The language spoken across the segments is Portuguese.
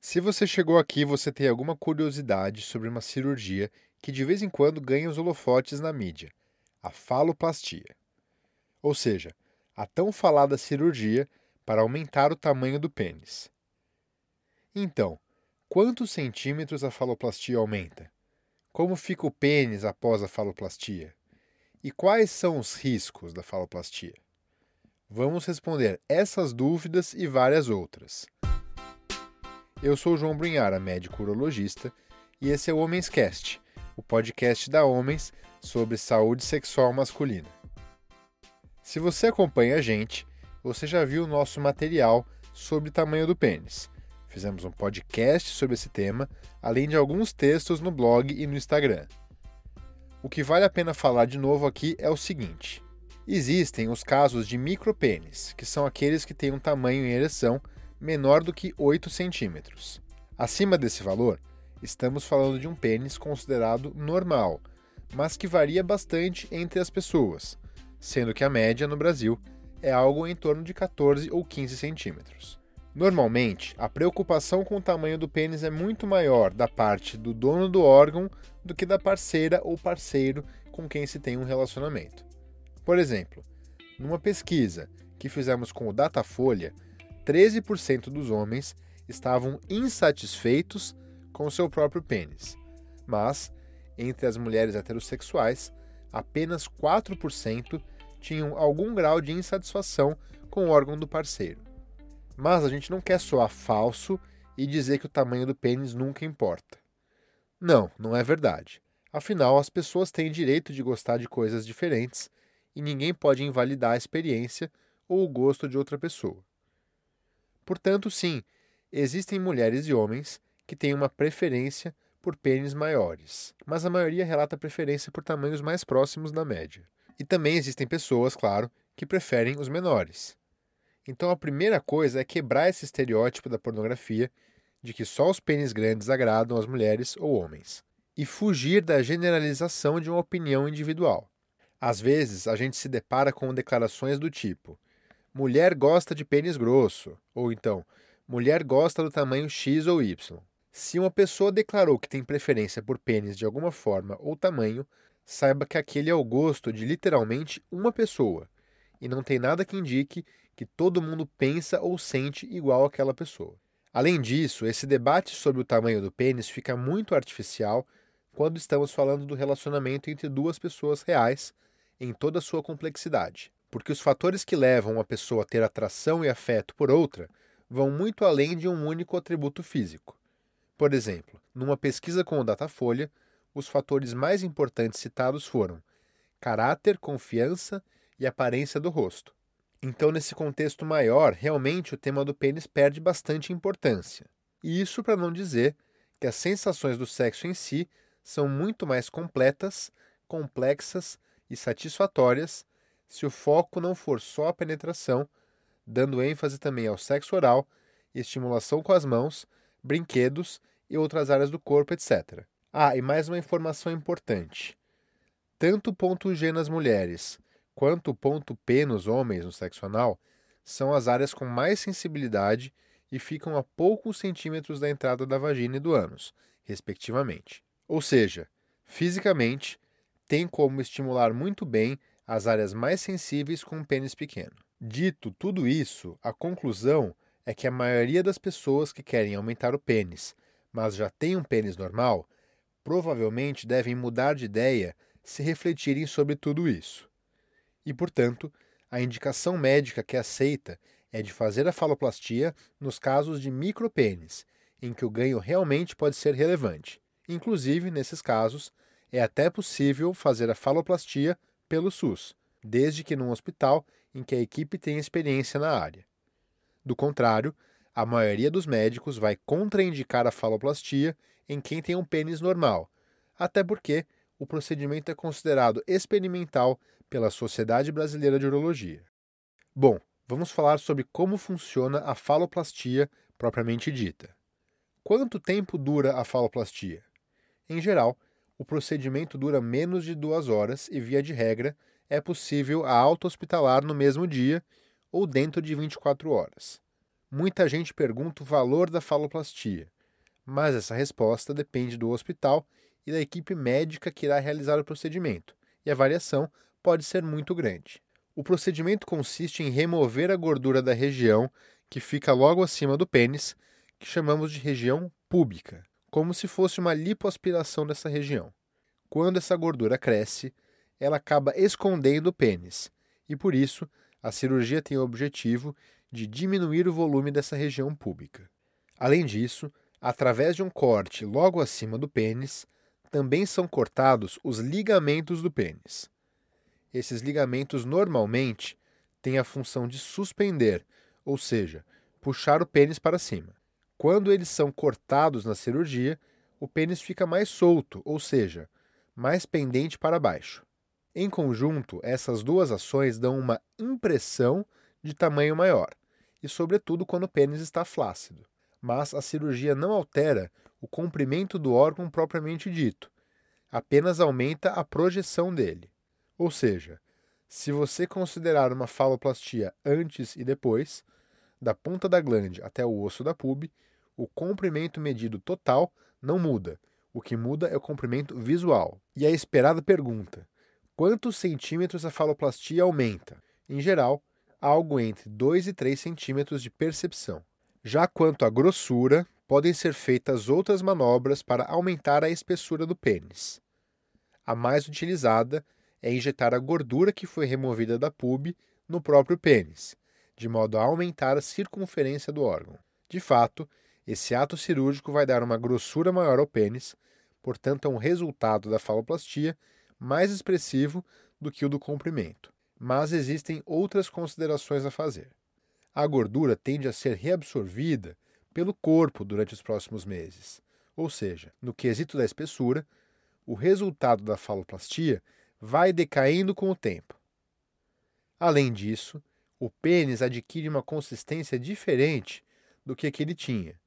Se você chegou aqui, você tem alguma curiosidade sobre uma cirurgia que de vez em quando ganha os holofotes na mídia, a faloplastia. Ou seja, a tão falada cirurgia para aumentar o tamanho do pênis. Então, quantos centímetros a faloplastia aumenta? Como fica o pênis após a faloplastia? E quais são os riscos da faloplastia? Vamos responder essas dúvidas e várias outras. Eu sou João Brunhara, médico urologista, e esse é o Homens Cast, o podcast da Homens sobre saúde sexual masculina. Se você acompanha a gente, você já viu o nosso material sobre tamanho do pênis. Fizemos um podcast sobre esse tema, além de alguns textos no blog e no Instagram. O que vale a pena falar de novo aqui é o seguinte: existem os casos de micropênis, que são aqueles que têm um tamanho em ereção menor do que 8 centímetros. Acima desse valor, estamos falando de um pênis considerado normal, mas que varia bastante entre as pessoas, sendo que a média no Brasil é algo em torno de 14 ou 15 centímetros. Normalmente, a preocupação com o tamanho do pênis é muito maior da parte do dono do órgão do que da parceira ou parceiro com quem se tem um relacionamento. Por exemplo, numa pesquisa que fizemos com o Datafolha, 13% dos homens estavam insatisfeitos com seu próprio pênis, mas, entre as mulheres heterossexuais, apenas 4% tinham algum grau de insatisfação com o órgão do parceiro. Mas a gente não quer soar falso e dizer que o tamanho do pênis nunca importa. Não, não é verdade. Afinal, as pessoas têm direito de gostar de coisas diferentes e ninguém pode invalidar a experiência ou o gosto de outra pessoa. Portanto, sim, existem mulheres e homens que têm uma preferência por pênis maiores, mas a maioria relata preferência por tamanhos mais próximos da média. E também existem pessoas, claro, que preferem os menores. Então a primeira coisa é quebrar esse estereótipo da pornografia de que só os pênis grandes agradam as mulheres ou homens, e fugir da generalização de uma opinião individual. Às vezes a gente se depara com declarações do tipo: mulher gosta de pênis grosso, ou então, mulher gosta do tamanho X ou Y. Se uma pessoa declarou que tem preferência por pênis de alguma forma ou tamanho, saiba que aquele é o gosto de literalmente uma pessoa, e não tem nada que indique que todo mundo pensa ou sente igual aquela pessoa. Além disso, esse debate sobre o tamanho do pênis fica muito artificial quando estamos falando do relacionamento entre duas pessoas reais em toda a sua complexidade porque os fatores que levam uma pessoa a ter atração e afeto por outra vão muito além de um único atributo físico. Por exemplo, numa pesquisa com o Datafolha, os fatores mais importantes citados foram caráter, confiança e aparência do rosto. Então, nesse contexto maior, realmente o tema do pênis perde bastante importância. E isso para não dizer que as sensações do sexo em si são muito mais completas, complexas e satisfatórias se o foco não for só a penetração, dando ênfase também ao sexo oral, estimulação com as mãos, brinquedos e outras áreas do corpo, etc. Ah, e mais uma informação importante. Tanto o ponto G nas mulheres quanto o ponto P nos homens no sexo anal são as áreas com mais sensibilidade e ficam a poucos centímetros da entrada da vagina e do ânus, respectivamente. Ou seja, fisicamente, tem como estimular muito bem as áreas mais sensíveis com um pênis pequeno. Dito tudo isso, a conclusão é que a maioria das pessoas que querem aumentar o pênis, mas já têm um pênis normal, provavelmente devem mudar de ideia se refletirem sobre tudo isso. E, portanto, a indicação médica que é aceita é de fazer a faloplastia nos casos de micropênis, em que o ganho realmente pode ser relevante. Inclusive, nesses casos, é até possível fazer a faloplastia pelo SUS, desde que num hospital em que a equipe tenha experiência na área. Do contrário, a maioria dos médicos vai contraindicar a faloplastia em quem tem um pênis normal, até porque o procedimento é considerado experimental pela Sociedade Brasileira de Urologia. Bom, vamos falar sobre como funciona a faloplastia propriamente dita. Quanto tempo dura a faloplastia? Em geral, o procedimento dura menos de duas horas e, via de regra, é possível a alta hospitalar no mesmo dia ou dentro de 24 horas. Muita gente pergunta o valor da faloplastia, mas essa resposta depende do hospital e da equipe médica que irá realizar o procedimento, e a variação pode ser muito grande. O procedimento consiste em remover a gordura da região que fica logo acima do pênis, que chamamos de região púbica, como se fosse uma lipoaspiração dessa região. Quando essa gordura cresce, ela acaba escondendo o pênis, e por isso a cirurgia tem o objetivo de diminuir o volume dessa região pública. Além disso, através de um corte logo acima do pênis, também são cortados os ligamentos do pênis. Esses ligamentos normalmente têm a função de suspender, ou seja, puxar o pênis para cima. Quando eles são cortados na cirurgia, o pênis fica mais solto, ou seja, mais pendente para baixo. Em conjunto, essas duas ações dão uma impressão de tamanho maior, e sobretudo quando o pênis está flácido. Mas a cirurgia não altera o comprimento do órgão propriamente dito, apenas aumenta a projeção dele. Ou seja, se você considerar uma faloplastia antes e depois, da ponta da glande até o osso da pube, o comprimento medido total não muda. O que muda é o comprimento visual. E a esperada pergunta: quantos centímetros a faloplastia aumenta? Em geral, algo entre 2 e 3 centímetros de percepção. Já quanto à grossura, podem ser feitas outras manobras para aumentar a espessura do pênis. A mais utilizada é injetar a gordura que foi removida da pube no próprio pênis, de modo a aumentar a circunferência do órgão. De fato, esse ato cirúrgico vai dar uma grossura maior ao pênis, portanto, é um resultado da faloplastia mais expressivo do que o do comprimento. Mas existem outras considerações a fazer. A gordura tende a ser reabsorvida pelo corpo durante os próximos meses. Ou seja, no quesito da espessura, o resultado da faloplastia vai decaindo com o tempo. Além disso, o pênis adquire uma consistência diferente do que aquele tinha,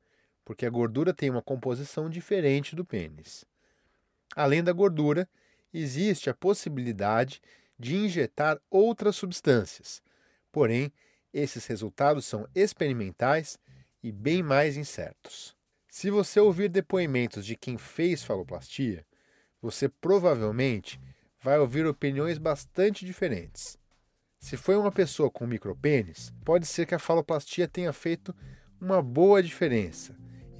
porque a gordura tem uma composição diferente do pênis. Além da gordura, existe a possibilidade de injetar outras substâncias, porém, esses resultados são experimentais e bem mais incertos. Se você ouvir depoimentos de quem fez faloplastia, você provavelmente vai ouvir opiniões bastante diferentes. Se foi uma pessoa com micropênis, pode ser que a faloplastia tenha feito uma boa diferença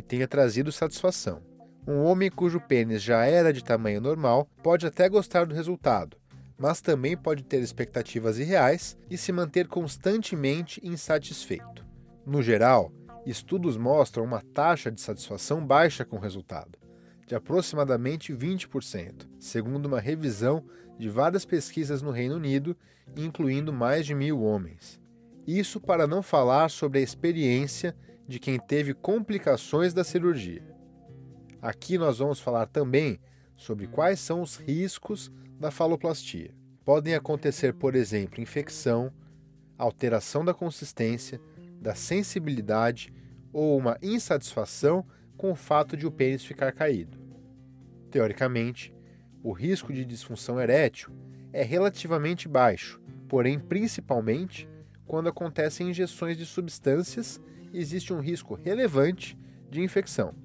tenha trazido satisfação. Um homem cujo pênis já era de tamanho normal pode até gostar do resultado, mas também pode ter expectativas irreais e se manter constantemente insatisfeito. No geral, estudos mostram uma taxa de satisfação baixa com o resultado, de aproximadamente 20%, segundo uma revisão de várias pesquisas no Reino Unido, incluindo mais de mil homens. Isso para não falar sobre a experiência de quem teve complicações da cirurgia. Aqui nós vamos falar também sobre quais são os riscos da faloplastia. Podem acontecer, por exemplo, infecção, alteração da consistência, da sensibilidade ou uma insatisfação com o fato de o pênis ficar caído. Teoricamente, o risco de disfunção erétil é relativamente baixo, porém, principalmente quando acontecem injeções de substâncias, existe um risco relevante de infecção,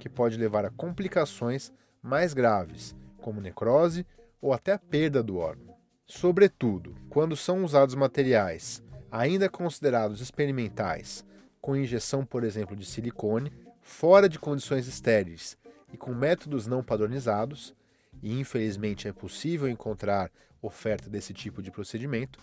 que pode levar a complicações mais graves, como necrose ou até a perda do órgão. Sobretudo, quando são usados materiais ainda considerados experimentais, com injeção, por exemplo, de silicone, fora de condições estéreis e com métodos não padronizados, e infelizmente é possível encontrar oferta desse tipo de procedimento,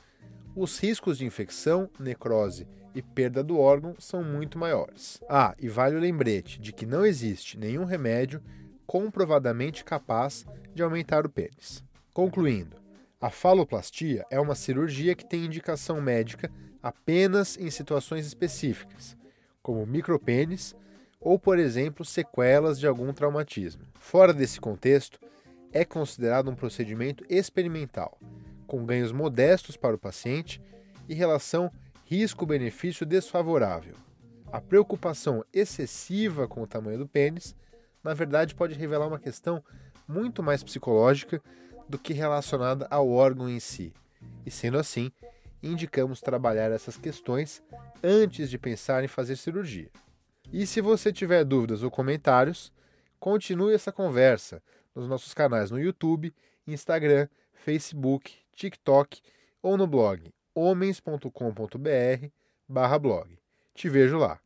os riscos de infecção, necrose e perda do órgão são muito maiores. Ah, e vale o lembrete de que não existe nenhum remédio comprovadamente capaz de aumentar o pênis. Concluindo, a faloplastia é uma cirurgia que tem indicação médica apenas em situações específicas, como micropênis ou, por exemplo, sequelas de algum traumatismo. Fora desse contexto, é considerado um procedimento experimental, com ganhos modestos para o paciente e relação risco-benefício desfavorável. A preocupação excessiva com o tamanho do pênis, na verdade, pode revelar uma questão muito mais psicológica do que relacionada ao órgão em si. E sendo assim, indicamos trabalhar essas questões antes de pensar em fazer cirurgia. E se você tiver dúvidas ou comentários, continue essa conversa nos nossos canais no YouTube, Instagram, Facebook, TikTok ou no blog homens.com.br/blog. Te vejo lá.